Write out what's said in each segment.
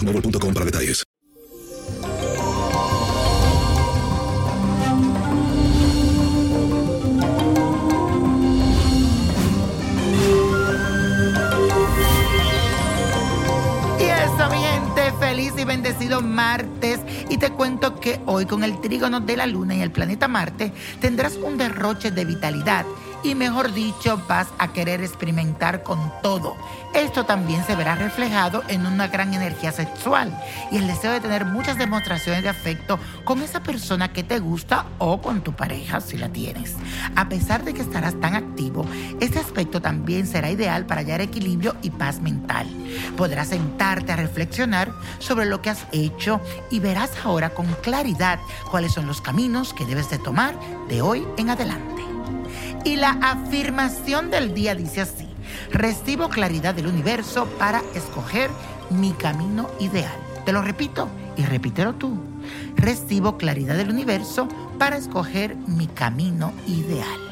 boostmobile.com para detalles. Y eso, mi gente, feliz y bendecido martes. Y te cuento que hoy con el trígono de la luna y el planeta Marte tendrás un derroche de vitalidad y mejor dicho vas a querer experimentar con todo. Esto también se verá reflejado en una gran energía sexual y el deseo de tener muchas demostraciones de afecto con esa persona que te gusta o con tu pareja si la tienes. A pesar de que estarás tan activo, este aspecto también será ideal para hallar equilibrio y paz mental. Podrás sentarte a reflexionar sobre lo que has hecho y verás ahora con claridad cuáles son los caminos que debes de tomar de hoy en adelante. Y la afirmación del día dice así, recibo claridad del universo para escoger mi camino ideal. Te lo repito y repítelo tú. Recibo claridad del universo para escoger mi camino ideal.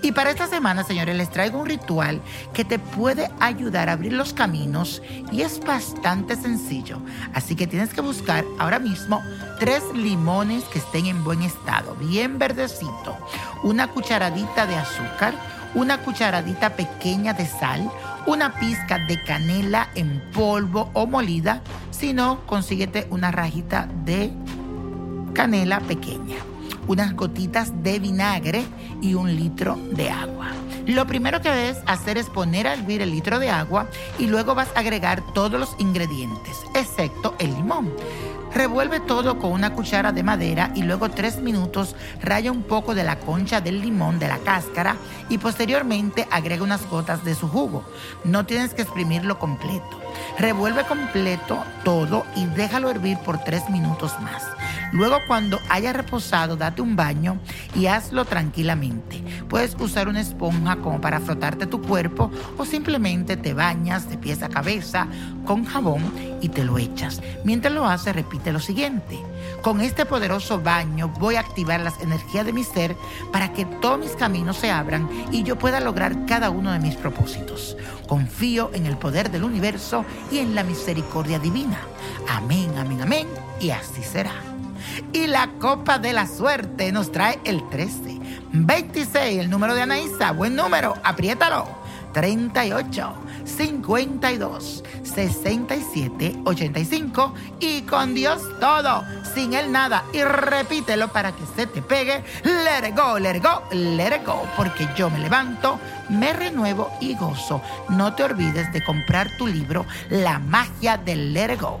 Y para esta semana, señores, les traigo un ritual que te puede ayudar a abrir los caminos y es bastante sencillo. Así que tienes que buscar ahora mismo tres limones que estén en buen estado, bien verdecito, una cucharadita de azúcar, una cucharadita pequeña de sal, una pizca de canela en polvo o molida, si no, consíguete una rajita de canela pequeña unas gotitas de vinagre y un litro de agua. Lo primero que debes hacer es poner a hervir el litro de agua y luego vas a agregar todos los ingredientes, excepto el limón. Revuelve todo con una cuchara de madera y luego tres minutos raya un poco de la concha del limón de la cáscara y posteriormente agrega unas gotas de su jugo. No tienes que exprimirlo completo. Revuelve completo todo y déjalo hervir por tres minutos más. Luego cuando haya reposado, date un baño y hazlo tranquilamente. Puedes usar una esponja como para frotarte tu cuerpo o simplemente te bañas de pies a cabeza con jabón y te lo echas. Mientras lo haces, repite lo siguiente. Con este poderoso baño voy a activar las energías de mi ser para que todos mis caminos se abran y yo pueda lograr cada uno de mis propósitos. Confío en el poder del universo y en la misericordia divina. Amén, amén, amén. Y así será. Y la copa de la suerte nos trae el 13, 26, el número de Anaísa, buen número, apriétalo. 38, 52 67 85 y con Dios todo, sin él nada. Y repítelo para que se te pegue. Let it go, let it go, let it go. Porque yo me levanto, me renuevo y gozo. No te olvides de comprar tu libro La magia del let go.